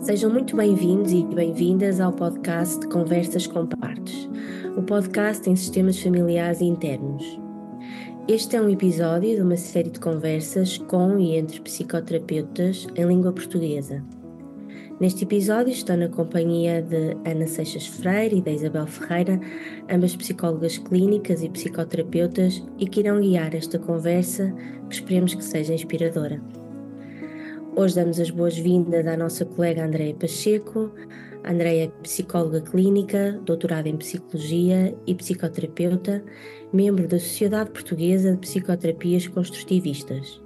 Sejam muito bem-vindos e bem-vindas ao podcast Conversas com Partes, o podcast em sistemas familiares e internos. Este é um episódio de uma série de conversas com e entre psicoterapeutas em língua portuguesa. Neste episódio estou na companhia de Ana Seixas Freire e da Isabel Ferreira, ambas psicólogas clínicas e psicoterapeutas, e que irão guiar esta conversa que esperemos que seja inspiradora. Hoje damos as boas-vindas à nossa colega Andréia Pacheco. Andréia é psicóloga clínica, doutorada em psicologia e psicoterapeuta, membro da Sociedade Portuguesa de Psicoterapias Construtivistas.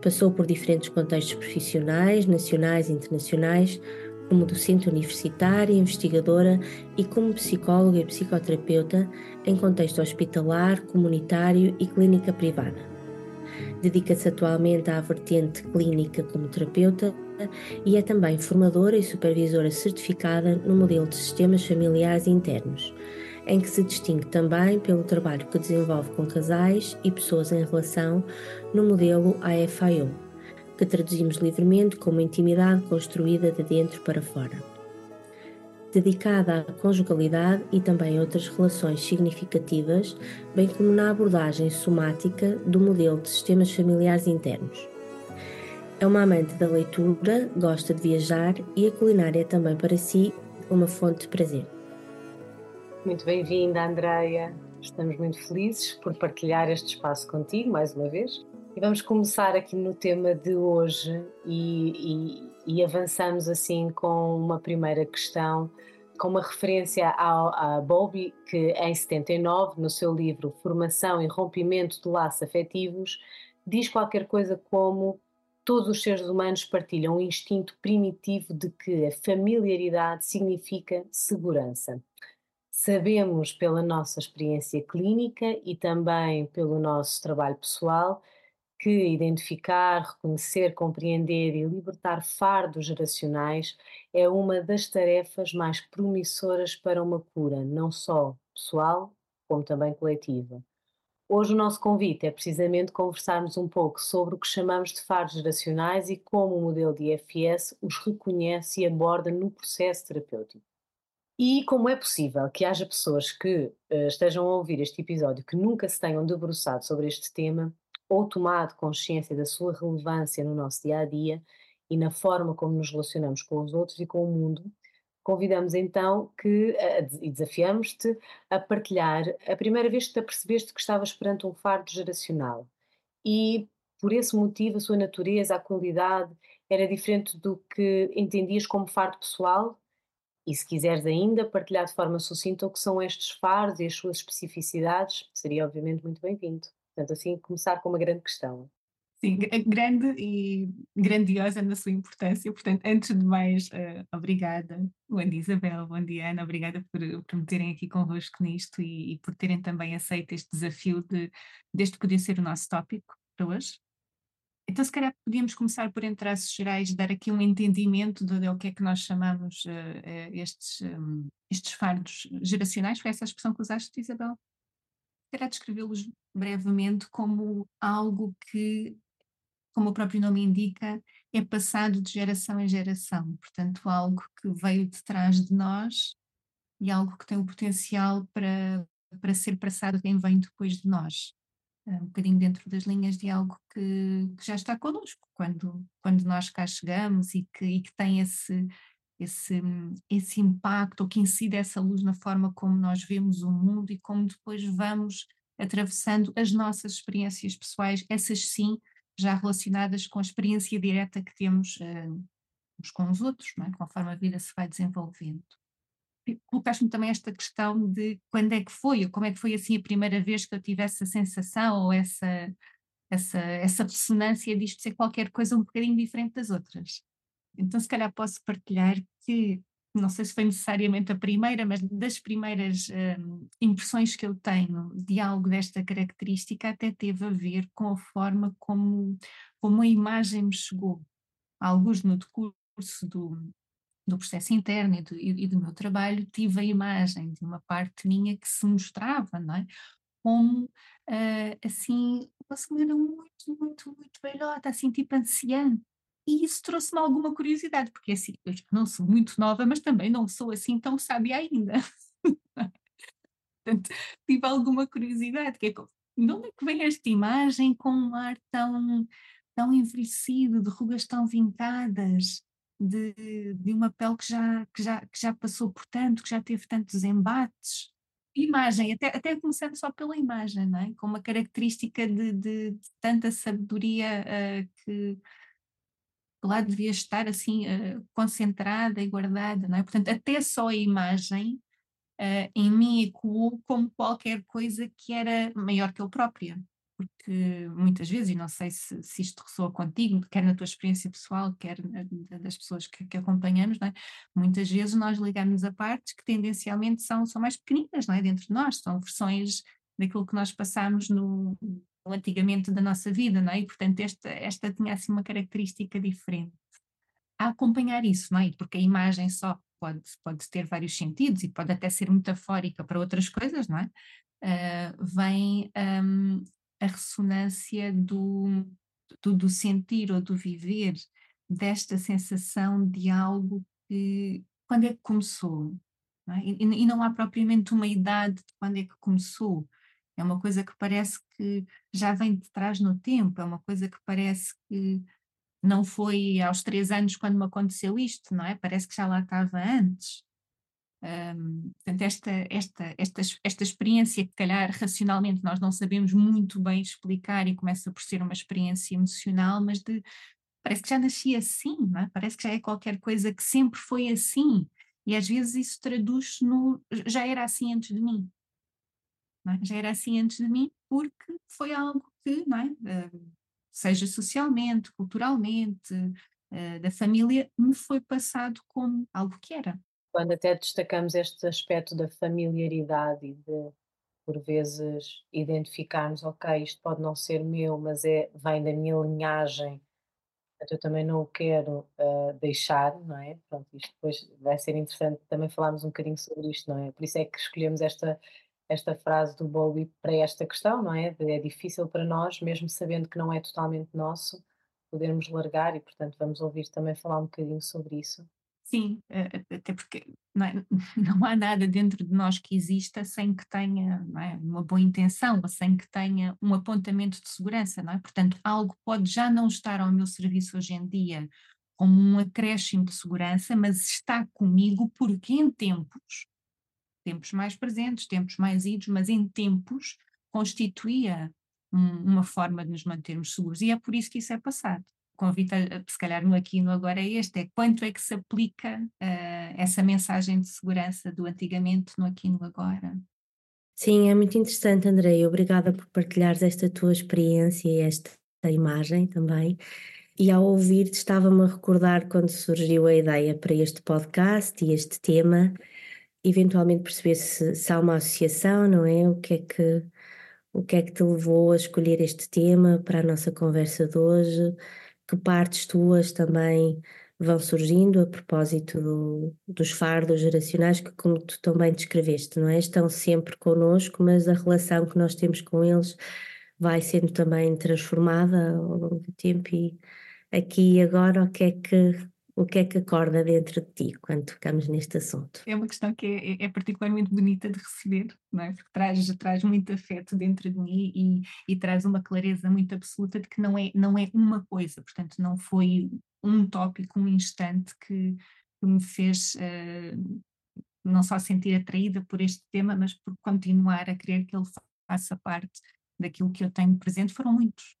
Passou por diferentes contextos profissionais, nacionais e internacionais, como docente universitária, investigadora e como psicóloga e psicoterapeuta em contexto hospitalar, comunitário e clínica privada. Dedica-se atualmente à vertente clínica como terapeuta e é também formadora e supervisora certificada no modelo de sistemas familiares internos, em que se distingue também pelo trabalho que desenvolve com casais e pessoas em relação no modelo AFIO, que traduzimos livremente como intimidade construída de dentro para fora dedicada à conjugalidade e também outras relações significativas, bem como na abordagem somática do modelo de sistemas familiares internos. É uma amante da leitura, gosta de viajar e a culinária é também para si uma fonte de prazer. Muito bem-vinda, Andreia. Estamos muito felizes por partilhar este espaço contigo mais uma vez. E vamos começar aqui no tema de hoje e, e, e avançamos assim com uma primeira questão, com uma referência ao, a Bowlby, que em 79, no seu livro Formação e Rompimento de Laços Afetivos, diz qualquer coisa como todos os seres humanos partilham um instinto primitivo de que a familiaridade significa segurança. Sabemos pela nossa experiência clínica e também pelo nosso trabalho pessoal que identificar, reconhecer, compreender e libertar fardos geracionais é uma das tarefas mais promissoras para uma cura, não só pessoal, como também coletiva. Hoje o nosso convite é precisamente conversarmos um pouco sobre o que chamamos de fardos geracionais e como o modelo de IFS os reconhece e aborda no processo terapêutico. E como é possível que haja pessoas que uh, estejam a ouvir este episódio que nunca se tenham debruçado sobre este tema ou tomado consciência da sua relevância no nosso dia a dia e na forma como nos relacionamos com os outros e com o mundo, convidamos então que, e desafiamos-te a partilhar a primeira vez que te apercebeste que estavas perante um fardo geracional e por esse motivo a sua natureza, a qualidade era diferente do que entendias como fardo pessoal e se quiseres ainda partilhar de forma sucinta o que são estes fardos e as suas especificidades, seria obviamente muito bem-vindo. Portanto, assim, começar com uma grande questão. Sim, grande e grandiosa na sua importância. Portanto, antes de mais, uh, obrigada. Bom dia, Isabel. Bom dia, Ana. Obrigada por, por me terem aqui convosco nisto e, e, por terem também aceito este desafio de deste poder ser o nosso tópico para hoje. Então, se calhar podíamos começar por, em traços gerais, dar aqui um entendimento do, do que é que nós chamamos uh, uh, estes, um, estes fardos geracionais. Foi essa a expressão que usaste, Isabel? Quero descrevê-los brevemente como algo que, como o próprio nome indica, é passado de geração em geração. Portanto, algo que veio de trás de nós e algo que tem o potencial para, para ser passado quem vem depois de nós. Um bocadinho dentro das linhas de algo que, que já está connosco quando, quando nós cá chegamos e que, e que tem esse, esse, esse impacto, ou que incide essa luz na forma como nós vemos o mundo e como depois vamos atravessando as nossas experiências pessoais, essas sim, já relacionadas com a experiência direta que temos uh, uns com os outros, é? conforme a vida se vai desenvolvendo. Colocaste-me também esta questão de quando é que foi, ou como é que foi assim a primeira vez que eu tive essa sensação ou essa, essa, essa ressonância disto ser qualquer coisa um bocadinho diferente das outras. Então, se calhar posso partilhar que, não sei se foi necessariamente a primeira, mas das primeiras um, impressões que eu tenho de algo desta característica até teve a ver com a forma como, como a imagem me chegou. Alguns no decurso do, do processo interno e do, e do, meu trabalho, tive a imagem de uma parte minha que se mostrava, não é? Como, uh, assim, uma senhora muito, muito, muito velhota, assim, tipo anciã, e isso trouxe-me alguma curiosidade, porque assim, eu não sou muito nova, mas também não sou assim tão sábia ainda. Portanto, tive alguma curiosidade, que é de onde é que vem esta imagem com um ar tão, tão envelhecido, de rugas tão vincadas, de, de uma pele que já, que, já, que já passou por tanto, que já teve tantos embates? Imagem, até, até começando só pela imagem, não é? com uma característica de, de, de tanta sabedoria uh, que, lá devia estar assim uh, concentrada e guardada, não é? Portanto, até só a imagem uh, em mim ecoou como qualquer coisa que era maior que eu própria. Porque muitas vezes, e não sei se, se isto ressoa contigo, quer na tua experiência pessoal, quer das pessoas que, que acompanhamos, é? muitas vezes nós ligamos a partes que tendencialmente são, são mais pequeninas não é? dentro de nós, são versões daquilo que nós passamos no, antigamente da nossa vida, não é? E, portanto, esta, esta tinha assim uma característica diferente. A acompanhar isso, não é? Porque a imagem só pode, pode ter vários sentidos e pode até ser metafórica para outras coisas, não é? Uh, vem um, a ressonância do, do, do, sentir ou do viver desta sensação de algo que, quando é que começou? Não é? e, e, não há propriamente uma idade de quando é que começou, é uma coisa que parece que já vem de trás no tempo, é uma coisa que parece que não foi aos três anos quando me aconteceu isto, não é? Parece que já lá estava antes. Um, portanto, esta, esta, esta, esta experiência que, calhar, racionalmente nós não sabemos muito bem explicar e começa por ser uma experiência emocional, mas de, parece que já nasci assim, não é? Parece que já é qualquer coisa que sempre foi assim. E às vezes isso traduz-se no já era assim antes de mim é? já era assim antes de mim, porque foi algo que, é? Uh, seja socialmente, culturalmente, uh, da família, me foi passado como algo que era. Quando até destacamos este aspecto da familiaridade e de, por vezes, identificarmos, ok, isto pode não ser meu, mas é, vem da minha linhagem, eu também não o quero uh, deixar, não é? Pronto, isto depois vai ser interessante também falarmos um bocadinho sobre isto, não é? Por isso é que escolhemos esta esta frase do Bowie para esta questão, não é? É difícil para nós, mesmo sabendo que não é totalmente nosso, podermos largar e, portanto, vamos ouvir também falar um bocadinho sobre isso. Sim, até porque não, é, não, há nada dentro de nós que exista sem que tenha é, uma boa intenção ou sem que tenha um apontamento de segurança, não é? Portanto, algo pode já não estar ao meu serviço hoje em dia como um acréscimo de segurança, mas está comigo porque em tempos tempos mais presentes, tempos mais idos, mas em tempos constituía um, uma forma de nos mantermos seguros e é por isso que isso é passado. O convite, a, se calhar no aqui e no agora é este, é quanto é que se aplica uh, essa mensagem de segurança do antigamente no aqui e no agora. Sim, é muito interessante, Andrei. Obrigada por partilhares esta tua experiência e esta imagem também. E ao ouvir-te, estava-me a recordar quando surgiu a ideia para este podcast e este tema, eventualmente perceber se, se há uma associação, não é? O que é que o que é que te levou a escolher este tema para a nossa conversa de hoje? Que partes tuas também vão surgindo a propósito do, dos fardos geracionais que, como tu também descreveste, não é? Estão sempre connosco, mas a relação que nós temos com eles vai sendo também transformada ao longo do tempo e aqui e agora o que é que o que é que acorda dentro de ti quando tocamos neste assunto? É uma questão que é, é particularmente bonita de receber, não é? porque traz, traz muito afeto dentro de mim e, e, traz uma clareza muito absoluta de que não é, não é uma coisa, portanto, não foi um tópico, um instante que, que me fez uh, não só sentir atraída por este tema, mas por continuar a querer que ele faça parte daquilo que eu tenho presente. Foram muitos.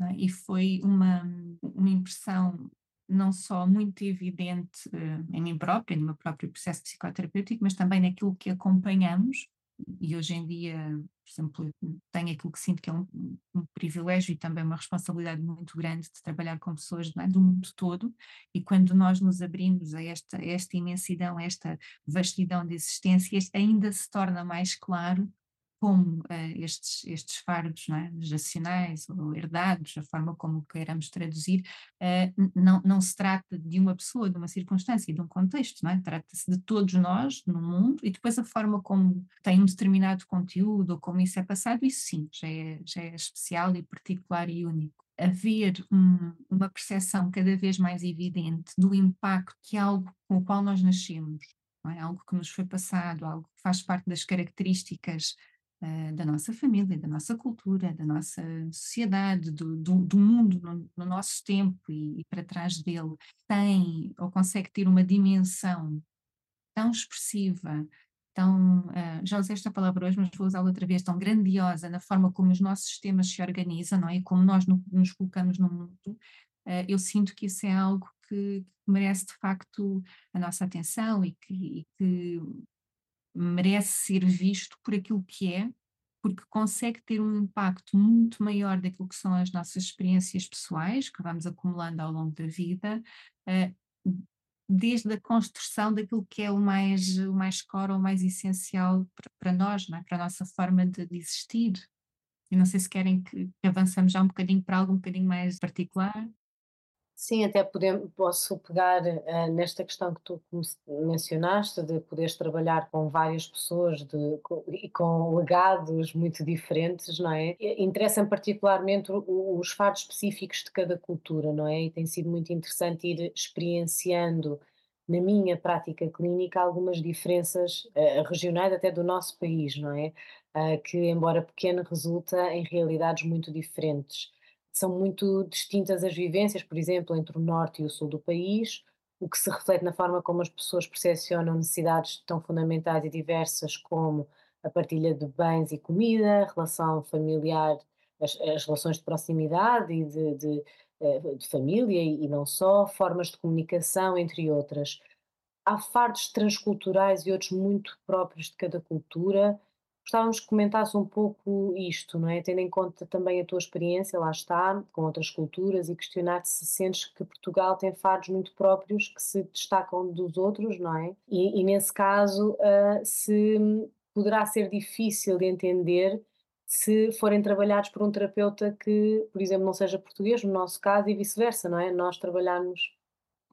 É? E foi uma, uma impressão não só muito evidente uh, em mim própria, no meu próprio processo psicoterapêutico, mas também naquilo que acompanhamos. E hoje em dia, por exemplo, tenho aquilo que sinto que é um, um privilégio e também uma responsabilidade muito grande de trabalhar com pessoas é, do mundo todo. E quando nós nos abrimos a esta, a esta imensidão, a esta vastidão de existências, ainda se torna mais claro como uh, estes, estes fardos é? geracionais ou herdados, a forma como queiramos traduzir, uh, não, não se trata de uma pessoa, de uma circunstância, de um contexto, é? trata-se de todos nós no mundo e depois a forma como tem um determinado conteúdo ou como isso é passado, isso sim, já é, já é especial e particular e único. Haver um, uma percepção cada vez mais evidente do impacto que é algo com o qual nós nascemos, é? algo que nos foi passado, algo que faz parte das características uh, da nossa família, da nossa cultura, da nossa sociedade, do, do, do mundo no, no, nosso tempo e, e, para trás dele, tem ou consegue ter uma dimensão tão expressiva, tão, uh, já usei esta palavra hoje, mas vou usá-la outra vez, tão grandiosa na forma como os nossos sistemas se organizam, não é? E como nós no, nos colocamos no mundo, uh, eu sinto que isso é algo que, merece de facto a nossa atenção e que, e que merece ser visto por aquilo que é, porque consegue ter um impacto muito maior daquilo que são as nossas experiências pessoais, que vamos acumulando ao longo da vida, uh, desde a construção daquilo que é o mais, o mais core, o mais essencial para, nós, é? para a nossa forma de, de existir. E não sei se querem que, que avançamos já um bocadinho para algo um bocadinho mais particular. Sim, até podemos, posso pegar uh, nesta questão que tu mencionaste, de poderes trabalhar com várias pessoas de, com, e com legados muito diferentes, não é? Interessam particularmente os fatos específicos de cada cultura, não é? E tem sido muito interessante ir experienciando na minha prática clínica algumas diferenças uh, regionais até do nosso país, não é? Uh, que, embora pequeno, resulta em realidades muito diferentes são muito distintas as vivências, por exemplo, entre o norte e o sul do país, o que se reflete na forma como as pessoas percepcionam necessidades tão fundamentais e diversas como a partilha de bens e comida, a relação familiar, as, as relações de proximidade e de, de, eh, de família e não só, formas de comunicação, entre outras. Há fardos transculturais e outros muito próprios de cada cultura Gostávamos que comentasse um pouco isto, não é? Tendo em conta também a tua experiência, lá está, com outras culturas e questionar-te se sentes que Portugal tem fados muito próprios que se destacam dos outros, não é? E, e nesse caso, uh, se poderá ser difícil de entender se forem trabalhados por um terapeuta que, por exemplo, não seja português, no nosso caso, e vice-versa, não é? Nós trabalhamos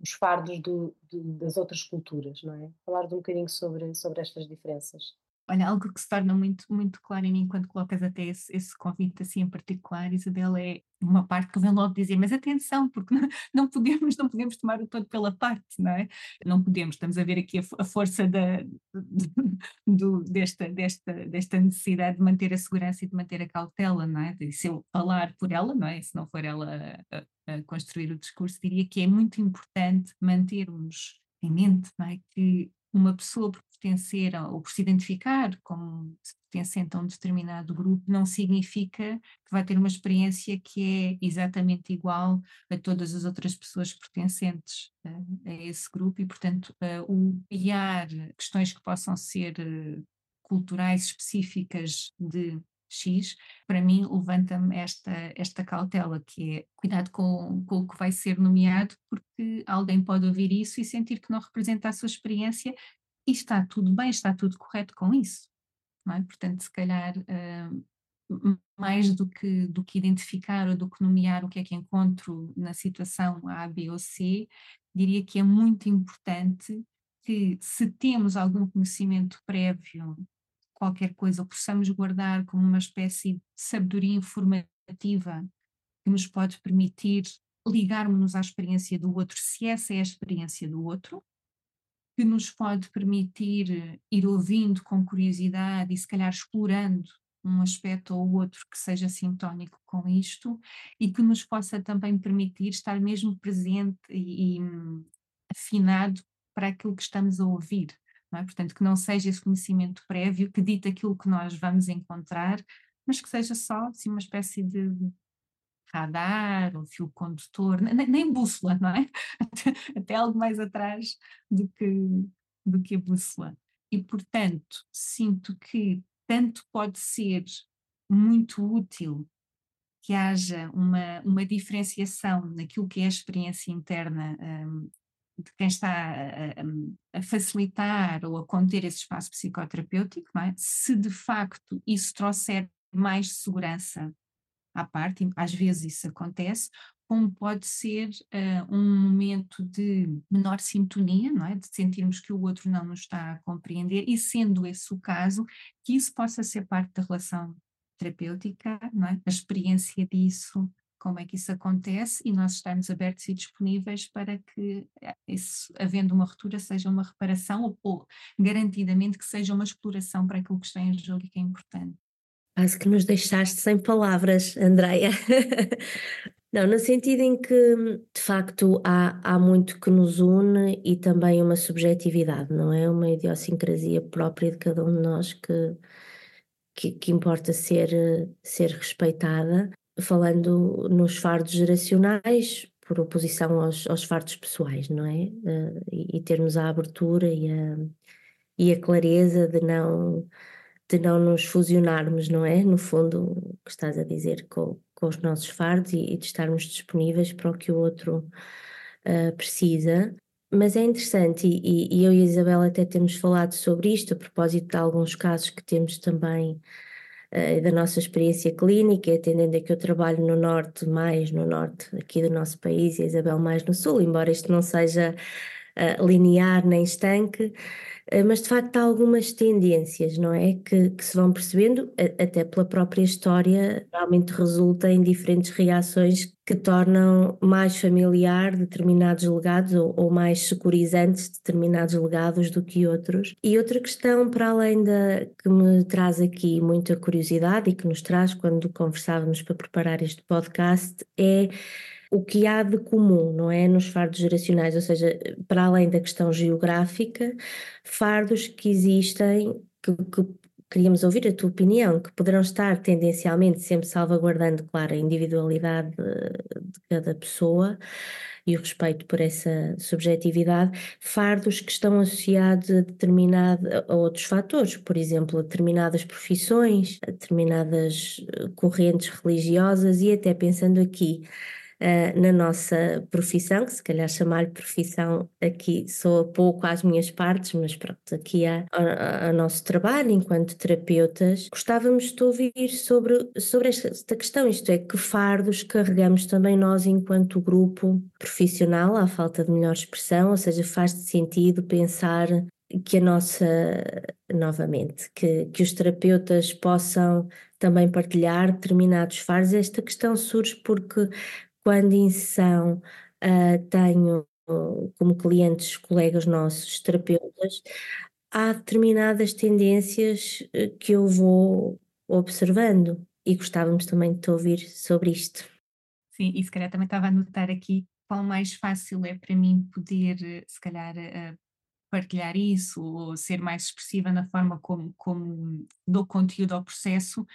os fardos do, das outras culturas, não é? Falar um bocadinho sobre, sobre estas diferenças. Olha, algo que se torna muito, muito claro em mim quando colocas até esse, esse convite assim em particular, Isabela, é uma parte que vem logo dizer, mas atenção, porque não, não, podemos, não podemos tomar o todo pela parte, não é? Não podemos, estamos a ver aqui a, a força da, do, desta, desta, desta necessidade de manter a segurança e de manter a cautela, não é? De se eu falar por ela, não é? Se não for ela a, a construir o discurso, diria que é muito importante mantermos em mente não é? que uma pessoa pertencer ou por se identificar como pertencente a um determinado grupo não significa que vai ter uma experiência que é exatamente igual a todas as outras pessoas pertencentes a, a esse grupo e, portanto, uh, o guiar questões que possam ser uh, culturais específicas de X, para mim levanta-me esta, esta cautela, que é cuidado com, com o que vai ser nomeado, porque alguém pode ouvir isso e sentir que não representa a sua experiência e está tudo bem, está tudo correto com isso. É? Portanto, se calhar, uh, mais do que, do que identificar ou do que nomear o que é que encontro na situação A, B ou C, diria que é muito importante que, se temos algum conhecimento prévio qualquer coisa, possamos guardar como uma espécie de sabedoria informativa que nos pode permitir ligarmos-nos à experiência do outro, se essa é a experiência do outro, que nos pode permitir ir ouvindo com curiosidade e se calhar explorando um aspecto ou outro que seja sintónico com isto e que nos possa também permitir estar mesmo presente e, e afinado para aquilo que estamos a ouvir. É? Portanto, que não seja esse conhecimento prévio que dita aquilo que nós vamos encontrar, mas que seja só assim, uma espécie de radar ou fio condutor, nem, nem bússola, não é? Até, até, algo mais atrás do que, do que a bússola. E, portanto, sinto que tanto pode ser muito útil que haja uma, uma diferenciação naquilo que é a experiência interna um, de quem está a, a, facilitar ou a conter esse espaço psicoterapêutico, é? se de facto isso trouxer mais segurança à parte, às vezes isso acontece, como pode ser uh, um momento de menor sintonia, não é? de sentirmos que o outro não nos está a compreender, e sendo esse o caso, que isso possa ser parte da relação terapêutica, não é? a experiência disso, como é que isso acontece e nós estarmos abertos e disponíveis para que, eh, havendo uma ruptura, seja uma reparação ou, ou, garantidamente que seja uma exploração para aquilo que está em jogo e que é importante. Quase que nos deixaste sem palavras, Andreia. Não, no sentido em que, de facto, há, há muito que nos une e também uma subjetividade, não é? Uma idiosincrasia própria de cada um de nós que, que, que importa ser, ser respeitada falando nos fardos geracionais, por oposição aos, aos fardos pessoais, não é? Uh, e, e, termos a abertura e a, e a clareza de não, de não nos fusionarmos, não é? No fundo, o que estás a dizer com, com os nossos fardos e, e de estarmos disponíveis para o que o outro uh, precisa. Mas é interessante, e, e eu e a Isabel até temos falado sobre isto, a propósito de alguns casos que temos também uh, da nossa experiência clínica, atendendo a que eu trabalho no norte, mais no norte aqui do nosso país, e a Isabel mais no sul, embora isto não seja uh, linear nem estanque, uh, mas de facto há algumas tendências, não é? Que, que se vão percebendo, até pela própria história, realmente resulta em diferentes reações que tornam mais familiar determinados legados ou, ou, mais securizantes determinados legados do que outros. E outra questão, para além da que me traz aqui muita curiosidade e que nos traz quando conversávamos para preparar este podcast, é o que há de comum, não é? Nos fardos geracionais, ou seja, para além da questão geográfica, fardos que existem que, que queríamos ouvir a tua opinião, que poderão estar tendencialmente sempre salvaguardando, claro, a individualidade de cada pessoa e o respeito por essa subjetividade, fardos que estão associados a, determinado, a outros fatores, por exemplo, a determinadas profissões, a determinadas eh, correntes religiosas e até pensando aqui uh, na nossa profissão, que se calhar chamar-lhe profissão aqui soa pouco às minhas partes, mas pronto, aqui há o nosso trabalho enquanto terapeutas. Gostávamos de ouvir sobre, sobre esta questão, isto é, que fardos carregamos também nós enquanto grupo profissional, à falta de melhor expressão, ou seja, faz sentido pensar que a nossa, novamente, que, que os terapeutas possam também partilhar determinados fardos. Esta questão surge porque quando em sessão uh, tenho como clientes colegas nossos, terapeutas, há determinadas tendências ah, que eu vou observando e gostávamos também de te ouvir sobre isto. Sim, e se calhar também estava a notar aqui qual mais fácil é para mim poder, se calhar, partilhar isso ou ser mais expressiva na forma como, como dou conteúdo ao processo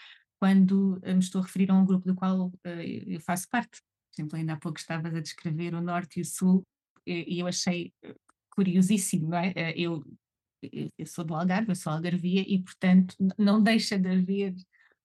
quando me estou a referir a um grupo do qual eu faço parte por exemplo, ainda há pouco estavas a descrever o Norte e o Sul, e eu achei eh, curiosíssimo, não é? Eh, eu, eu sou do Algarve, eu sou algarvia, e portanto não deixa de haver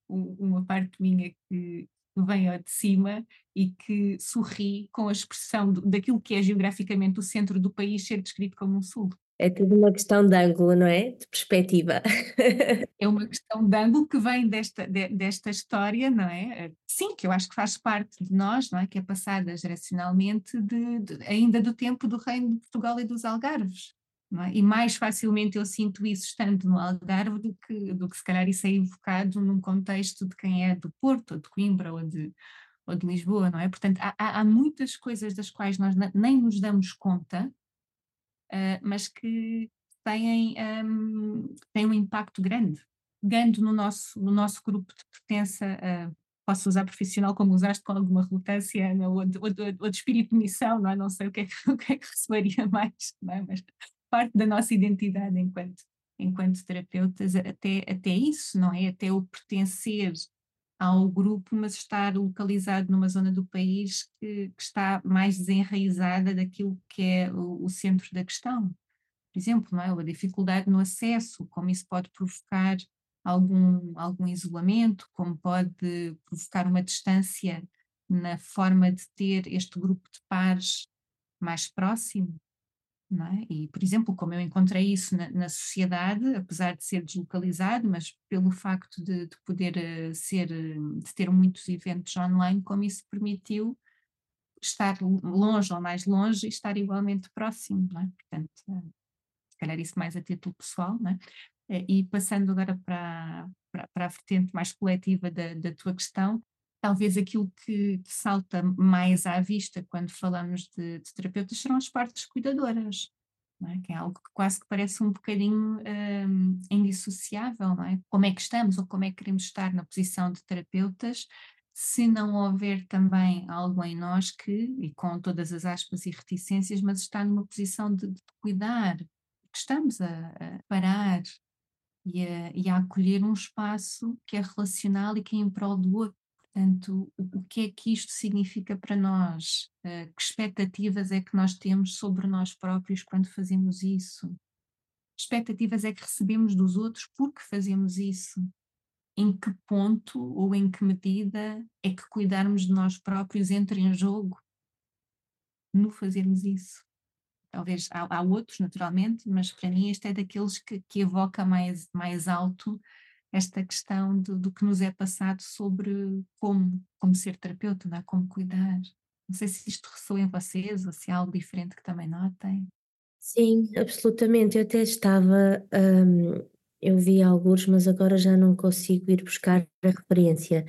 uma parte minha que vem de cima e que sorri com a expressão daquilo que é geograficamente o centro do país ser descrito como um sul. É tudo uma questão de ângulo, não é? De perspectiva. É uma questão de ângulo que vem desta, de, desta história, não é? Eh, sim, que eu acho que faz parte de nós, não é? Que é passada geracionalmente de, de, ainda do tempo do Reino de Portugal e dos Algarves. É? E mais facilmente eu sinto isso estando no Algarve do que, do que se calhar isso é evocado num contexto de quem é do Porto, ou de Coimbra, ou de, ou de Lisboa, não é? Portanto, há, há muitas coisas das quais nós nem nos damos conta, uh, mas que têm, um, têm um impacto grande. Pegando no nosso, no nosso grupo de pertença, uh, posso usar profissional como usaste com alguma relutância, não, ou, de, ou, de, ou, de, espírito de missão, não, é? não sei o que é que, o que, é que mais, é? mas parte da nossa identidade enquanto, enquanto terapeutas, até, até isso, não é? Até o pertencer ao grupo, mas estar localizado numa zona do país que, que está mais desenraizada daquilo que é o, o, centro da questão. Por exemplo, não é? a dificuldade no acesso, como isso pode provocar algum, algum isolamento, como pode provocar uma distância na forma de ter este grupo de pares mais próximo. É? E, por exemplo, como eu encontrei isso na, na, sociedade, apesar de ser deslocalizado, mas pelo facto de, de poder uh, ser, uh, de ter muitos eventos online, como isso permitiu estar longe ou mais longe e estar igualmente próximo, é? Portanto, uh, se calhar isso mais a título pessoal, E passando agora para, para, para, a vertente mais coletiva da, da tua questão, talvez aquilo que, que, salta mais à vista quando falamos de, de terapeutas serão as partes cuidadoras, é? que é algo que quase que parece um bocadinho um, indissociável, é? Como é que estamos ou como é que queremos estar na posição de terapeutas se não houver também algo em nós que, e com todas as aspas e reticências, mas está numa posição de, de cuidar, que estamos a, a parar e a, e a, acolher um espaço que é relacional e que é em prol do outro. Portanto, o, que é que isto significa para nós? Uh, que expectativas é que nós temos sobre nós próprios quando fazemos isso? Que expectativas é que recebemos dos outros porque fazemos isso? Em que ponto ou em que medida é que cuidarmos de nós próprios entra em jogo no fazermos isso? Talvez há, há outros, naturalmente, mas para mim este é daqueles que, que evoca mais, mais alto esta questão do, do, que nos é passado sobre como, como ser terapeuta, não é? como cuidar. Não sei se isto ressoa em vocês ou se há algo diferente que também notem. Sim, absolutamente. Eu até estava, um, eu vi alguns, mas agora já não consigo ir buscar a referência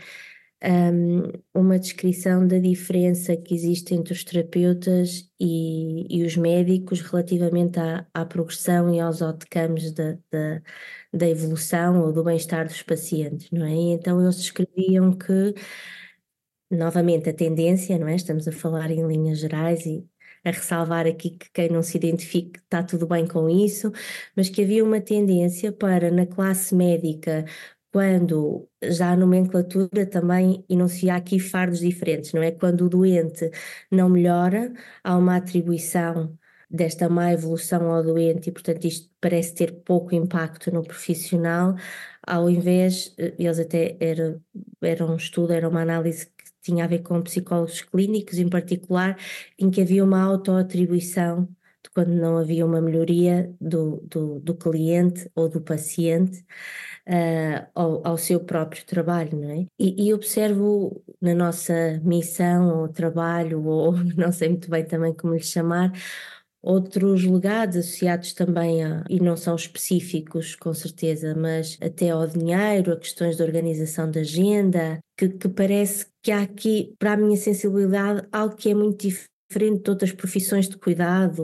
um, uma descrição da diferença que existe entre os terapeutas e, e os médicos relativamente à, à, progressão e aos outcomes da, da, da evolução ou do bem-estar dos pacientes, não é? E então eles descreviam que, novamente, a tendência, não é? Estamos a falar em linhas gerais e a ressalvar aqui que quem não se identifique está tudo bem com isso, mas que havia uma tendência para, na classe médica, quando já a nomenclatura também enuncia aqui fardos diferentes, não é? Quando o doente não melhora, há uma atribuição desta má evolução ao doente e, portanto, isto parece ter pouco impacto no profissional, ao invés, eh, eles até era, era um estudo, era uma análise que tinha a ver com psicólogos clínicos em particular, em que havia uma autoatribuição de quando não havia uma melhoria do, do, do cliente ou do paciente, uh, ao, ao, seu próprio trabalho, não é? E, e, observo na nossa missão ou trabalho, ou não sei muito bem também como lhe chamar, outros legados associados também a, e não são específicos com certeza, mas até ao dinheiro, a questões de organização da agenda, que, que parece que há aqui, para a minha sensibilidade, algo que é muito diferente de outras profissões de cuidado,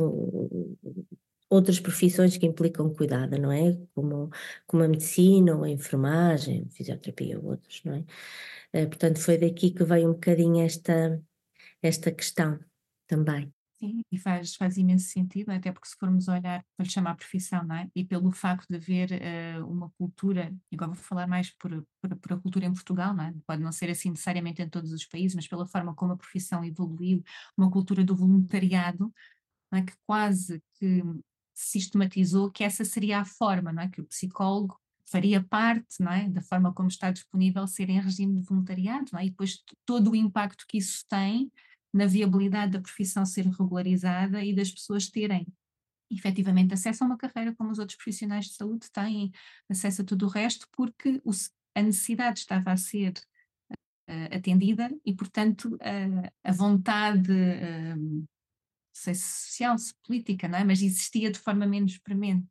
outras profissões que implicam cuidado, não é? Como, como a medicina ou a enfermagem, fisioterapia ou outros, não é? Eh, portanto, foi daqui que veio um bocadinho esta, esta questão também. Sim, e faz, faz imenso sentido, até porque se formos olhar para chamar profissão, não é? E pelo facto de haver uh, uma cultura, agora vou falar mais por, por, por, a cultura em Portugal, não é? Pode não ser assim necessariamente em todos os países, mas pela forma como a profissão evoluiu, uma cultura do voluntariado, não é? que quase que sistematizou que essa seria a forma, não é? Que o psicólogo faria parte, não é? Da forma como está disponível ser em regime de voluntariado, não é? E depois todo o impacto que isso tem na viabilidade da profissão ser regularizada e das pessoas terem efetivamente acesso a uma carreira como os outros profissionais de saúde têm acesso a tudo o resto, porque o, a necessidade estava a ser uh, atendida e, portanto, uh, a vontade uh, sei se social, se política, não é? mas existia de forma menos premente.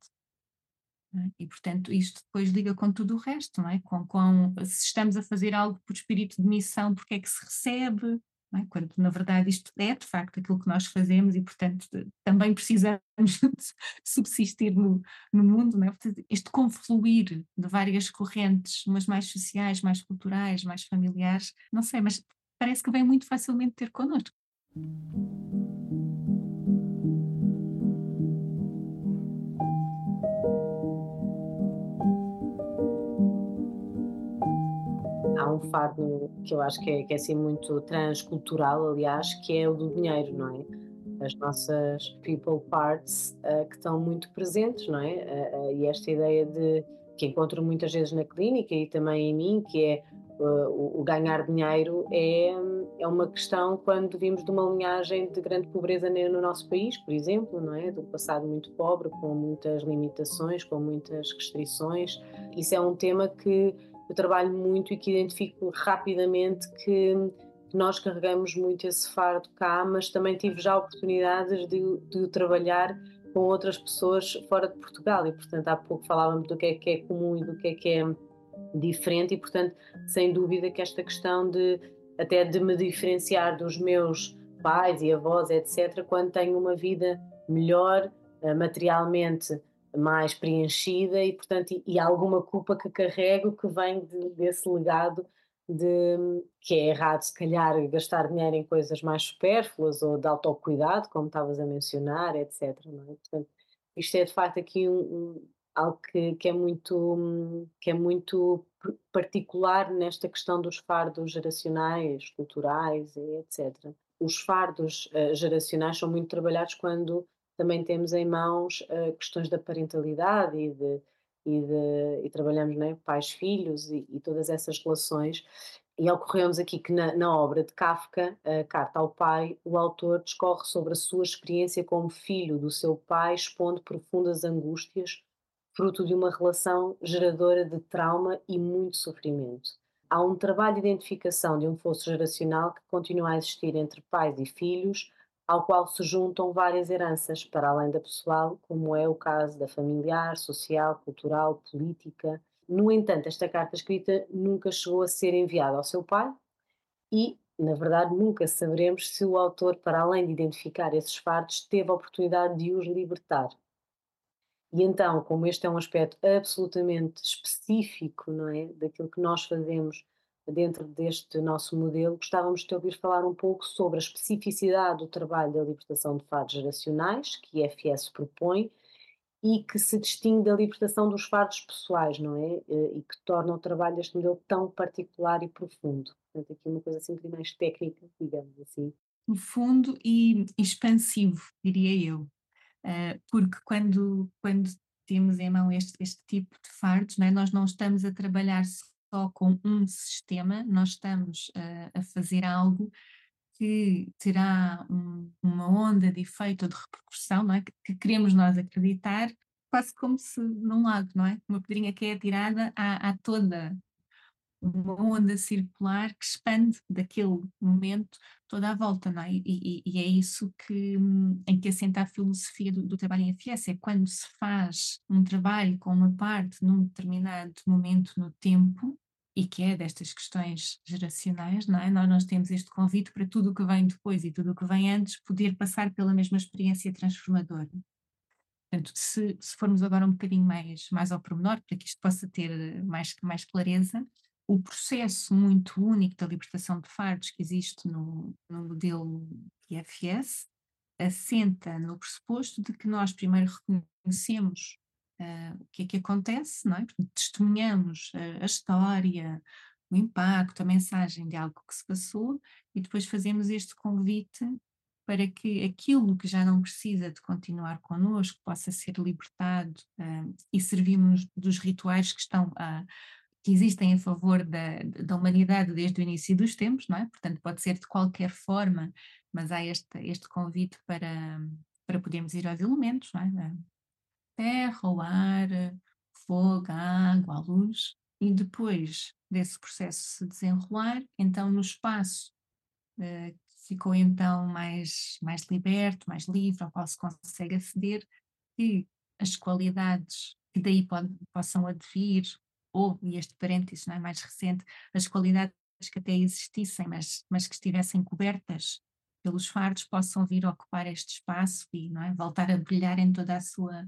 É? E, portanto, isto depois liga com tudo o resto, não é? Com, com, se estamos a fazer algo por espírito de missão, porque é que se recebe, é? quando na verdade isto é de facto aquilo que nós fazemos e, portanto, também precisamos subsistir no, no mundo, é? Portanto, este confluir de várias correntes, umas mais sociais, mais culturais, mais familiares, não sei, mas parece que vem muito facilmente ter connosco. Há um fado que eu acho que é, que é assim muito transcultural, aliás, que é o do dinheiro, não é? As nossas people parts uh, que estão muito presentes, não é? Uh, uh, e esta ideia de que encontro muitas vezes na clínica e também em mim, que é o, o, ganhar dinheiro é, é uma questão quando vimos de uma linhagem de grande pobreza no nosso país, por exemplo, não é? Do passado muito pobre, com muitas limitações, com muitas restrições. Isso é um tema que eu trabalho muito e que identifico rapidamente que nós carregamos muito esse fardo cá, mas também tive já oportunidades de, de trabalhar com outras pessoas fora de Portugal e, portanto, há pouco falávamos do que é que é comum e do que é que é diferente e, portanto, sem dúvida que esta questão de até de me diferenciar dos meus pais e avós, etc., quando tenho uma vida melhor, eh, materialmente mais preenchida e, portanto, e, e alguma culpa que carrego que vem de, desse legado de que é errado, se calhar, gastar dinheiro em coisas mais supérfluas ou de autocuidado, como estavas a mencionar, etc. É? Portanto, isto é de facto aqui um, um, algo que, que, é muito, que é muito particular nesta questão dos fardos geracionais, culturais, etc. Os fardos uh, geracionais são muito trabalhados quando também temos em mãos uh, questões da parentalidade e de e, de, e trabalhamos né, pais, filhos e, e, todas essas relações. E ocorreu-nos aqui que na, na, obra de Kafka, Carta ao Pai, o autor discorre sobre a sua experiência como filho do seu pai, expondo profundas angústias, fruto de uma relação geradora de trauma e muito sofrimento. Há um trabalho de identificação de um fosso geracional que continua a existir entre pais e filhos, ao qual se juntam várias heranças, para além da pessoal, como é o caso da familiar, social, cultural, política. No entanto, esta carta escrita nunca chegou a ser enviada ao seu pai e, na verdade, nunca saberemos se o autor, para além de identificar esses fardos, teve a oportunidade de os libertar. E então, como este é um aspecto absolutamente específico, não é, daquilo que nós fazemos dentro deste nosso modelo, gostávamos de ouvir falar um pouco sobre a especificidade do trabalho da libertação de fardos geracionais, que a FS propõe, e que se distingue da libertação dos fardos pessoais, não é? Eh, e que torna o trabalho deste modelo tão particular e profundo. Portanto, aqui uma coisa sempre mais técnica, digamos assim. Profundo e expansivo, diria eu. Uh, porque quando, quando temos em mão este, este tipo de fardos, não é? nós não estamos a trabalhar só com um sistema, nós estamos a, a fazer algo que terá um, uma onda de efeito ou de repercussão, não é? que, que, queremos nós acreditar, quase como se num lago, não é? Uma pedrinha que é atirada a toda uma onda circular que expande daquele momento toda a volta, não é? E, e, e é isso que, em que assenta a filosofia do, do, trabalho em FS, é quando se faz um trabalho com uma parte num determinado momento no tempo, e que é destas questões geracionais, não é? Nós, nós temos este convite para tudo o que vem depois e tudo o que vem antes poder passar pela mesma experiência transformadora. Portanto, se, se formos agora um bocadinho mais, mais ao pormenor, para que isto possa ter mais, mais clareza, o processo muito único da libertação de fardos que existe no, no modelo IFS assenta no pressuposto de que nós primeiro reconhecemos uh, o que é que acontece, não é? testemunhamos a, a história, o impacto, a mensagem de algo que se passou e depois fazemos este convite para que aquilo que já não precisa de continuar connosco possa ser libertado uh, e servimos dos rituais que estão a que existem em favor da, da humanidade desde o início dos tempos, não é? Portanto, pode ser de qualquer forma, mas há este, este convite para, para podermos ir aos elementos, não é? Terra, o ar, fogo, a água, a luz, e depois desse processo se desenrolar, então no espaço uh, ficou então mais, mais liberto, mais livre, ao qual se consegue aceder, e as qualidades que daí pode, possam advir, ou, e este parênteses não é mais recente, as qualidades que até existissem, mas, mas que estivessem cobertas pelos fardos, possam vir ocupar este espaço e não é, voltar a brilhar em toda a sua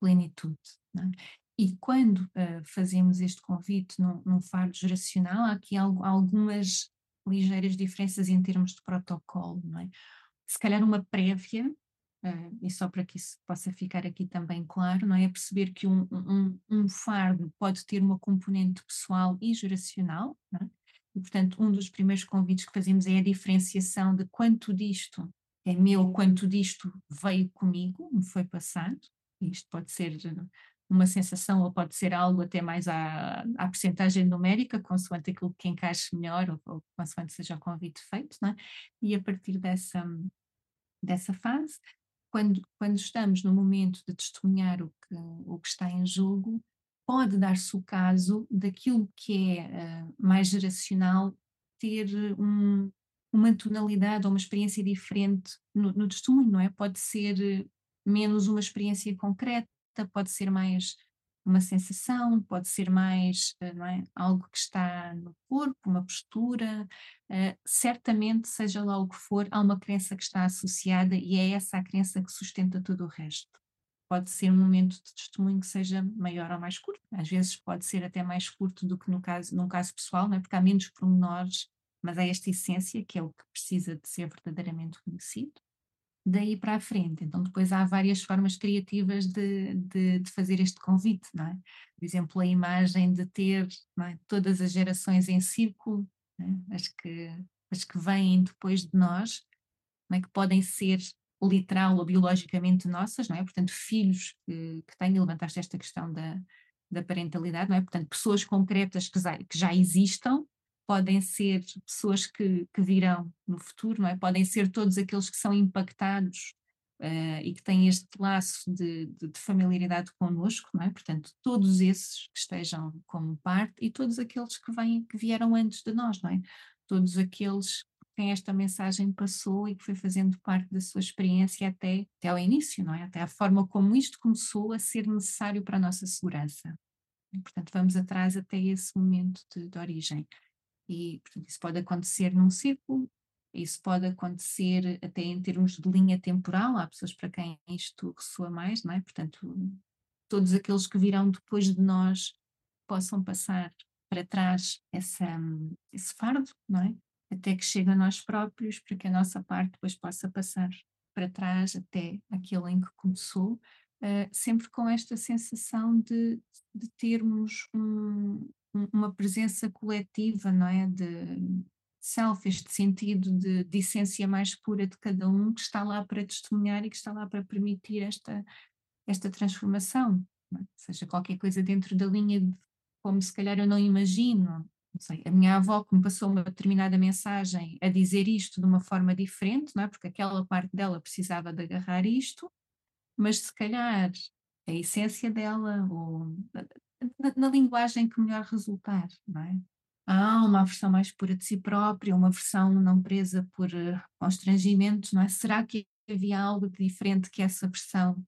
plenitude. É? E quando uh, fazemos este convite num, num fardo geracional, há aqui algo, algumas ligeiras diferenças em termos de protocolo, não é? Se calhar uma prévia, uh, e só para que isso possa ficar aqui também claro, não é? é perceber que um, um, um fardo pode ter uma componente pessoal e geracional, é? e portanto um dos primeiros convites que fazemos é a diferenciação de quanto disto é meu, quanto disto veio comigo, me foi passado, isto pode ser uma sensação ou pode ser algo até mais à, à percentagem numérica, consoante aquilo que encaixe melhor ou, ou consoante seja o convite feito, é? e a partir dessa, dessa fase, quando, quando estamos no momento de testemunhar o que, o que está em jogo, pode dar-se o caso daquilo que é uh, mais geracional ter um, uma tonalidade ou uma experiência diferente no, no testemunho, não é? Pode ser menos uma experiência concreta, pode ser mais uma sensação, pode ser mais eh, é? algo que está no corpo, uma postura, uh, certamente, seja lá o que for, há uma crença que está associada e é essa a crença que sustenta todo o resto. Pode ser um momento de testemunho que seja maior ou mais curto, às vezes pode ser até mais curto do que no caso, num caso pessoal, não é? porque há menos pormenores, mas há esta essência que é o que precisa de ser verdadeiramente conhecido daí para a frente. Então, depois há várias formas criativas de, de, de fazer este convite, não é? Por exemplo, a imagem de ter é? todas as gerações em círculo, é? as, que, as que vêm depois de nós, é? que podem ser literal ou biologicamente nossas, não é? Portanto, filhos que, que têm, levantaste esta questão da, da parentalidade, não é? Portanto, pessoas concretas que já, que já existam, podem ser pessoas que, que virão no futuro, não é? Podem ser todos aqueles que são impactados uh, e que têm este laço de, de, de, familiaridade connosco, não é? Portanto, todos esses que estejam como parte e todos aqueles que, vêm, que vieram antes de nós, não é? Todos aqueles quem esta mensagem passou e que foi fazendo parte da sua experiência até, até ao início, não é? Até a forma como isto começou a ser necessário para a nossa segurança. E, portanto, vamos atrás até esse momento de, de origem. E, portanto, isso pode acontecer num círculo, isso pode acontecer até em termos de linha temporal, há pessoas para quem isto ressoa mais, não é? Portanto, todos aqueles que virão depois de nós possam passar para trás essa, esse fardo, não é? Até que chegue a nós próprios, para que a nossa parte depois possa passar para trás até aquele em que começou, uh, sempre com esta sensação de, de termos um, uma presença coletiva, não é? De self, este sentido de, de essência mais pura de cada um que está lá para testemunhar e que está lá para permitir esta, esta transformação. É? Seja qualquer coisa dentro da linha de como se calhar eu não imagino. Sei, a minha avó que me passou uma determinada mensagem a dizer isto de uma forma diferente, não é? porque aquela parte dela precisava de agarrar isto, mas se calhar a essência dela, ou na, na, linguagem que melhor resultar, não é? Há uma versão mais pura de si própria, uma versão não presa por uh, constrangimentos, não é? Será que havia algo diferente que essa versão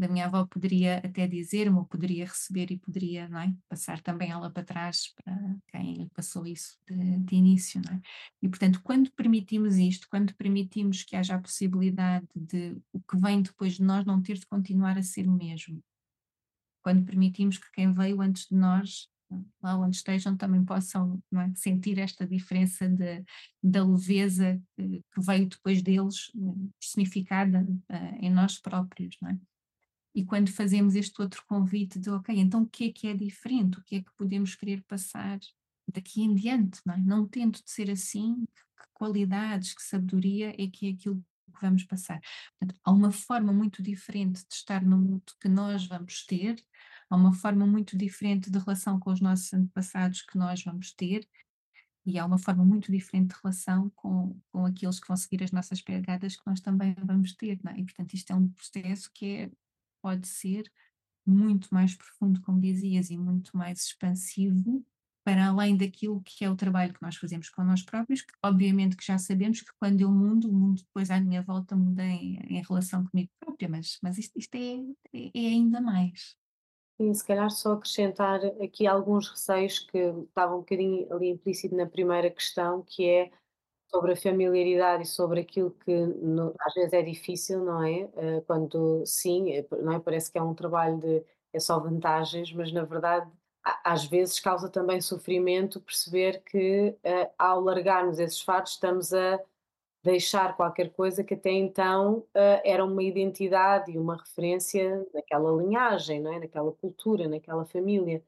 da minha avó poderia até dizer-me, ou poderia receber e poderia, não é? Passar também ela para trás para quem passou isso de, de início, não é? E portanto, quando permitimos isto, quando permitimos que haja a possibilidade de o que vem depois de nós não ter de continuar a ser o mesmo, quando permitimos que quem veio antes de nós, lá onde estejam, também possam é, sentir esta diferença de, da leveza que, que veio depois deles, personificada uh, em nós próprios, não é? E quando fazemos este outro convite de, ok, então o que é que é diferente? O que é que podemos querer passar daqui em diante, não é? Não tendo de ser assim, que qualidades, que sabedoria é que é aquilo que vamos passar. Portanto, há uma forma muito diferente de estar no mundo que nós vamos ter, há uma forma muito diferente de relação com os nossos antepassados que nós vamos ter, e há uma forma muito diferente de relação com, com aqueles que vão seguir as nossas pegadas que nós também vamos ter, é? E portanto isto é um processo que é, pode ser muito mais profundo, como dizias, e muito mais expansivo, para além daquilo que é o trabalho que nós fazemos com nós próprios, que obviamente que já sabemos que quando eu mundo, o mundo depois à minha volta muda em, em relação comigo própria, mas, mas isto, isto é, é, ainda mais. E se calhar só acrescentar aqui alguns receios que estavam um bocadinho ali implícito na primeira questão, que é sobre a familiaridade e sobre aquilo que no, às vezes é difícil, não é? Uh, quando sim, é, não é? parece que é um trabalho de é só vantagens, mas na verdade às vezes causa também sofrimento perceber que uh, ao largarmos esses fatos estamos a deixar qualquer coisa que até então uh, era uma identidade e uma referência naquela linhagem, não é? naquela cultura, naquela família.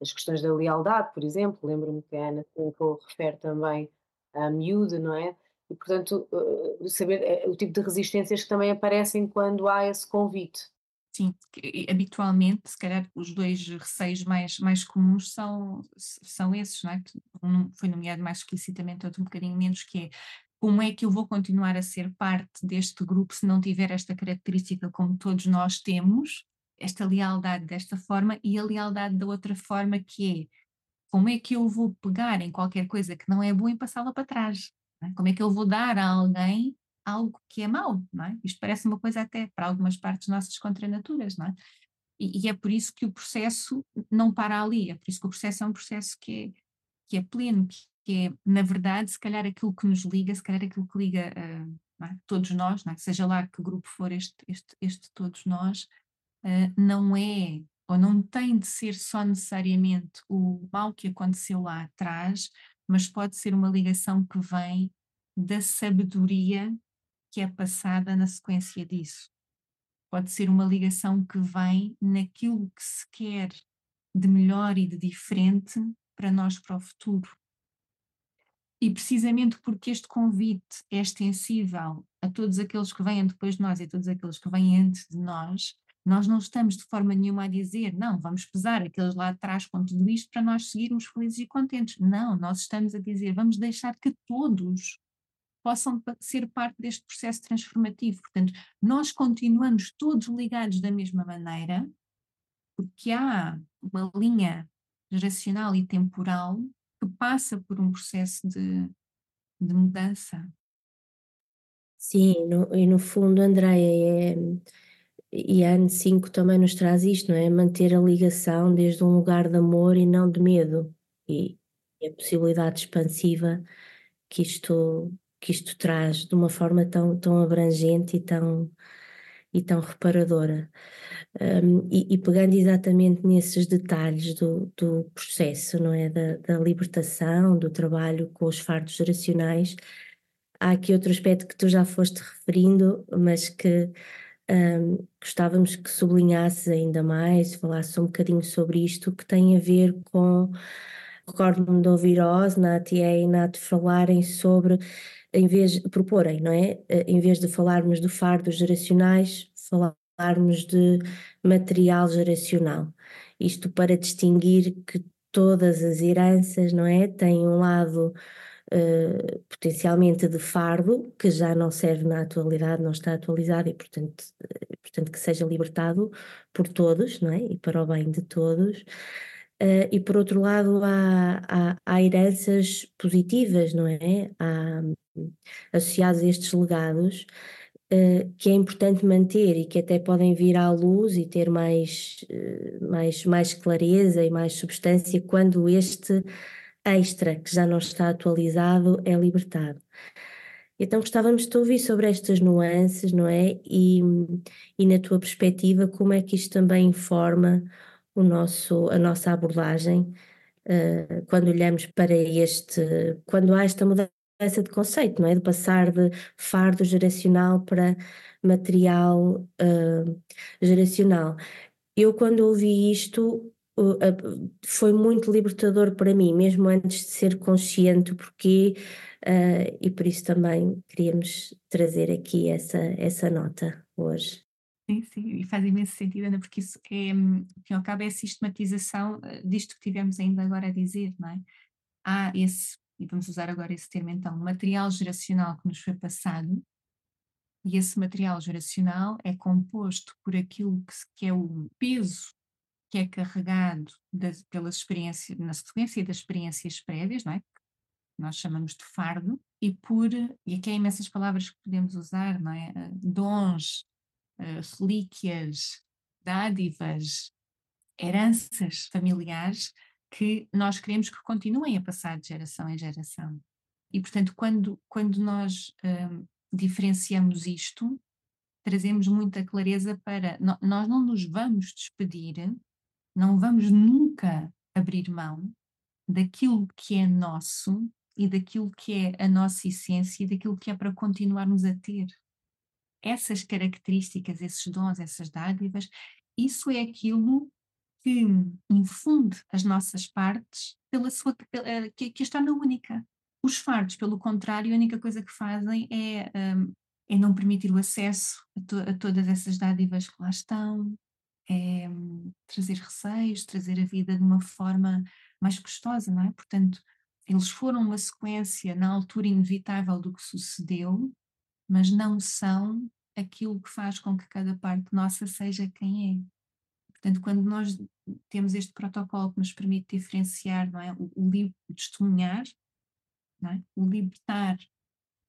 As questões da lealdade, por exemplo, lembro-me que a Ana Finkel refere também à miúde, não é? E, portanto, uh, saber o tipo de resistências que também aparecem quando há esse convite. Sim, habitualmente, se calhar, os dois receios mais, mais comuns são, são esses, não é? Um foi nomeado mais explicitamente, outro um bocadinho menos, que é como é que eu vou continuar a ser parte deste grupo se não tiver esta característica como todos nós temos, esta lealdade desta forma e a lealdade da outra forma que é como é que eu vou pegar em qualquer coisa que não é boa e passá-la para trás? É? Como é que eu vou dar a alguém algo que é mau, não é? Isto parece uma coisa até para algumas partes nossas contra naturas, não é? E, e, é por isso que o processo não para ali, é por isso que o processo é um processo que é, que é pleno, que é, na verdade, se calhar aquilo que nos liga, se calhar aquilo que liga uh, é? todos nós, é? seja lá que grupo for este, este, este todos nós, uh, não é ou não tem de ser só necessariamente o mal que aconteceu lá atrás, mas pode ser uma ligação que vem da sabedoria que é passada na sequência disso. Pode ser uma ligação que vem naquilo que se quer de melhor e de diferente para nós para o futuro. E precisamente porque este convite é extensível a todos aqueles que vêm depois de nós e a todos aqueles que vêm antes de nós, nós não estamos de forma nenhuma a dizer, não, vamos pesar aqueles lá atrás com tudo isto para nós seguirmos felizes e contentes. Não, nós estamos a dizer, vamos deixar que todos possam ser parte deste processo transformativo. Portanto, nós continuamos todos ligados da mesma maneira, porque há uma linha geracional e temporal que passa por um processo de, de mudança. Sim, no, e no fundo, Andréia, é, e a AN 5 também nos traz isto, não é? Manter a ligação desde um lugar de amor e não de medo, e, e a possibilidade expansiva que isto que isto traz de uma forma tão, tão abrangente e tão, e tão reparadora. Um, e, e, pegando exatamente nesses detalhes do, do processo, não é? Da, da, libertação, do trabalho com os fardos geracionais, há aqui outro aspecto que tu já foste referindo, mas que um, gostávamos que sublinhasses ainda mais, falasses um bocadinho sobre isto, que tem a ver com. Recordo-me de ouvir Osnat e a falarem sobre em vez de proporem, não é? Eh, em vez de falarmos do fardo geracionais, falarmos de material geracional. Isto para distinguir que todas as heranças, não é? Têm um lado uh, potencialmente de fardo, que já não serve na atualidade, não está atualizado e, portanto, uh, portanto que seja libertado por todos, não é? E para o bem de todos. Uh, e por outro lado há, há, há, heranças positivas, não é? Há, associadas a estes legados uh, que é importante manter e que até podem vir à luz e ter mais, uh, mais, mais clareza e mais substância quando este extra, que já não está atualizado, é libertado. Então gostávamos de ouvir sobre estas nuances, não é? E, e na tua perspectiva, como é que isto também informa o nosso, a nossa abordagem uh, quando olhamos para este, quando há esta mudança de conceito, não é? De passar de fardo geracional para material uh, geracional. Eu, quando ouvi isto, uh, foi muito libertador para mim, mesmo antes de ser consciente porque uh, e por isso também queríamos trazer aqui essa, essa nota hoje. Sim, sim, e faz imenso sentido, Ana, porque isso é, hum, que ao cabo, é a sistematização eh, disto que tivemos ainda agora a dizer, não é? Há esse, e vamos usar agora esse termo então, material geracional que nos foi passado, e esse material geracional é composto por aquilo que, que é o peso que é carregado pelas experiências, na sequência das experiências prévias, não é? nós chamamos de fardo, e por, e aqui há imensas palavras que podemos usar, não é? Eh, dons, uh, relíquias, dádivas, heranças familiares que nós queremos que continuem a passar de geração em geração. E, portanto, quando, quando nós uh, diferenciamos isto, trazemos muita clareza para. Nós não nos vamos despedir, não vamos nunca abrir mão daquilo que é nosso e daquilo que é a nossa essência e daquilo que é para continuarmos a ter essas características, esses dons, essas dádivas, isso é aquilo que infunde as nossas partes pela sua, que, que as torna única. Os fardos, pelo contrário, a única coisa que fazem é, um, é não permitir o acesso a, to, a, todas essas dádivas que lá estão, é hum, trazer receios, trazer a vida de uma forma mais gostosa, não é? Portanto, eles foram uma sequência na altura inevitável do que sucedeu, mas não são aquilo que faz com que cada parte nossa seja quem é. Portanto, quando nós temos este protocolo que nos permite diferenciar, não é? O, o, o testemunhar, é? o libertar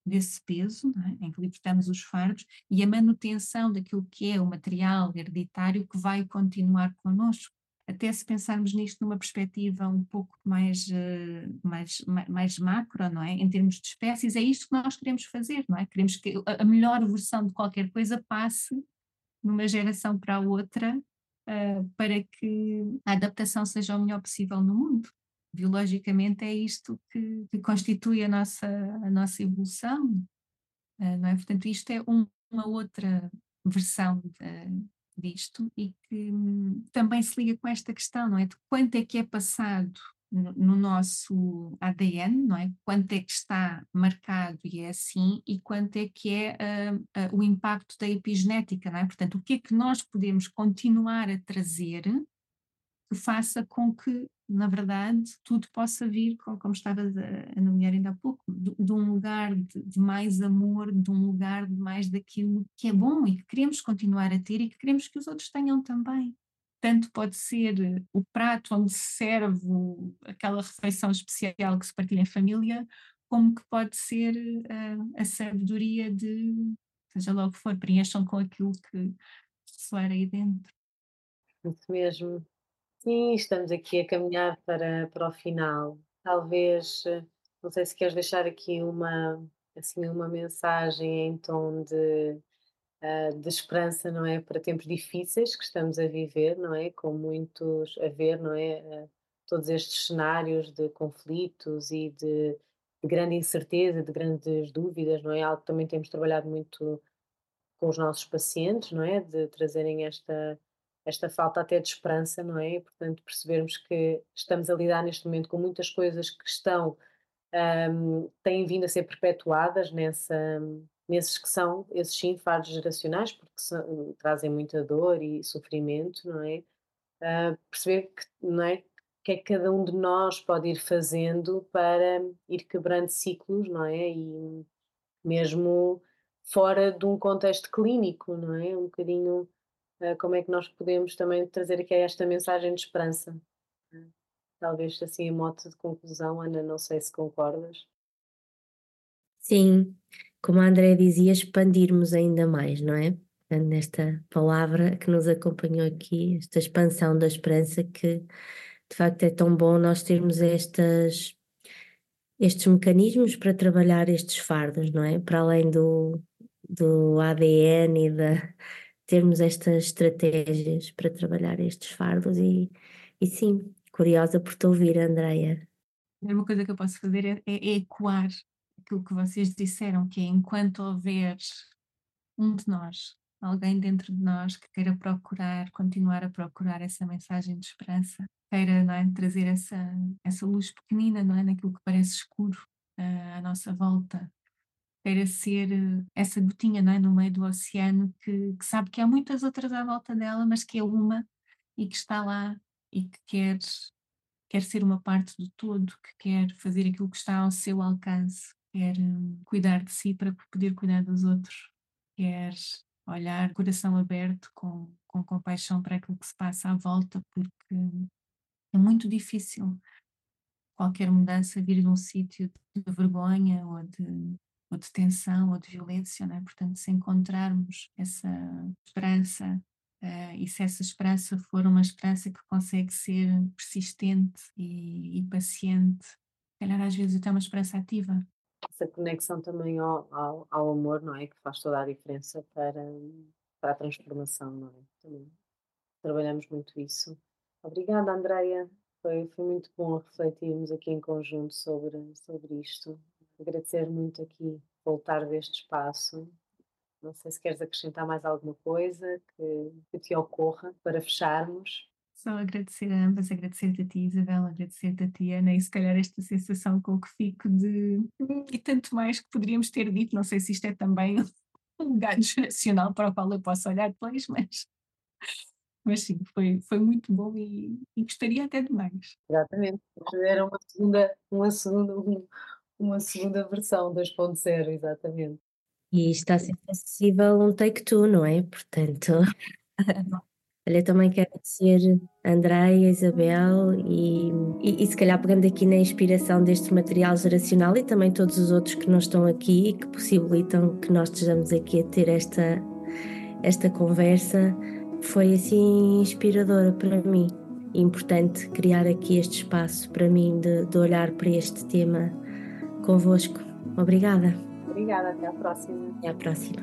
desse peso, é? em que libertamos os fardos, e a manutenção daquilo que é o material hereditário que vai continuar connosco. Até se pensarmos nisto numa perspectiva um pouco mais, uh, mais, mais macro, não é? Em termos de espécies, é isto que nós queremos fazer, não é? Queremos que a melhor versão de qualquer coisa passe numa geração para a outra uh, para que a adaptação seja o melhor possível no mundo biologicamente é isto que, que constitui a nossa, a nossa evolução, uh, não é? Portanto, isto é um, uma outra versão de, disto e que hum, também se liga com esta questão, não é? De quanto é que é passado no, no, nosso ADN, não é? Quanto é que está marcado e é assim, e quanto é que é uh, uh, o impacto da epigenética, não é? Portanto, o que é que nós podemos continuar a trazer que faça com que, na verdade, tudo possa vir, como estava a nomear ainda há pouco, de, de um lugar de, de, mais amor, de um lugar de mais daquilo que é bom e que queremos continuar a ter e que queremos que os outros tenham também. Tanto pode ser o prato onde se serve aquela refeição especial que se partilha em família, como que pode ser a, a sabedoria de, seja lá o que for, preencham com aquilo que soar aí dentro. Isso mesmo. Sim, estamos aqui a caminhar para, para o final. Talvez, não sei se queres deixar aqui uma, assim, uma mensagem em tom de, eh, de esperança, não é? Para tempos difíceis que estamos a viver, não é? Com muitos a ver, não é? Eh, todos estes cenários de conflitos e de, de grande incerteza, de grandes dúvidas, não é? Algo que também temos trabalhado muito com os nossos pacientes, não é? De trazerem esta esta falta até de esperança, não é? Portanto, percebermos que estamos a lidar neste momento com muitas coisas que estão, um, têm vindo a ser perpetuadas nessa, nesses que são, esses sim, fardos geracionais, porque são, trazem muita dor e sofrimento, não é? Uh, perceber que, não é? que é que cada um de nós pode ir fazendo para ir quebrando ciclos, não é? E mesmo fora de um contexto clínico, não é? Um bocadinho como é que nós podemos também trazer aqui esta mensagem de esperança. Talvez assim a mote de conclusão, Ana, não sei se concordas. Sim, como a André dizia, expandirmos ainda mais, não é? Nesta palavra que nos acompanhou aqui, esta expansão da esperança, que de facto é tão bom nós termos estas, estes mecanismos para trabalhar estes fardos, não é? Para além do, do ADN e da, termos estas estratégias para trabalhar estes fardos e, e sim, curiosa por te ouvir, Andreia. Uma coisa que eu posso fazer é, é, ecoar aquilo que vocês disseram, que é enquanto houver um de nós, alguém dentro de nós que queira procurar, continuar a procurar essa mensagem de esperança, queira é, trazer essa, essa luz pequenina, não é, naquilo que parece escuro uh, à nossa volta, queira ser eh, essa gotinha é? no meio do oceano que, que, sabe que há muitas outras à volta dela, mas que é uma e que está lá e que quer, quer ser uma parte do todo, que quer fazer aquilo que está ao seu alcance, quer um, cuidar de si para poder cuidar dos outros, quer olhar coração aberto com, com compaixão para aquilo que se passa à volta, porque é muito difícil qualquer mudança vir de um sítio de vergonha ou de ou de tensão ou de violência, não é? Portanto, se encontrarmos essa esperança uh, e se essa esperança for uma esperança que consegue ser persistente e, e paciente, calhar às vezes até uma esperança ativa. Essa conexão também ao, ao, ao, amor, não é? Que faz toda a diferença para, para a transformação, não é? Também trabalhamos muito isso. Obrigada, Andreia. Foi, foi muito bom refletirmos aqui em conjunto sobre, sobre isto agradecer muito aqui voltar deste espaço. Não sei se queres acrescentar mais alguma coisa que, que te ocorra para fecharmos. Só agradecer a ambas, agradecer-te a ti, Isabel, agradecer-te a ti, Ana, e se calhar esta sensação com que fico de. e tanto mais que poderíamos ter dito, não sei se isto é também um legado geracional para o qual eu posso olhar depois, mas. mas sim, foi, foi muito bom e, e gostaria até de mais. Exatamente, era uma segunda, uma segunda, uma segunda versão 2.0, exatamente. E está sempre acessível um take two, não é? Portanto. Olha, também quero agradecer a Andréia, Isabel e, e, e, se calhar pegando aqui na inspiração deste material geracional e também todos os outros que não estão aqui e que possibilitam que nós estejamos aqui a ter esta, esta conversa, foi assim inspiradora para mim. Importante criar aqui este espaço para mim de, de olhar para este tema convosco. Obrigada. Obrigada, até à próxima. Até à próxima.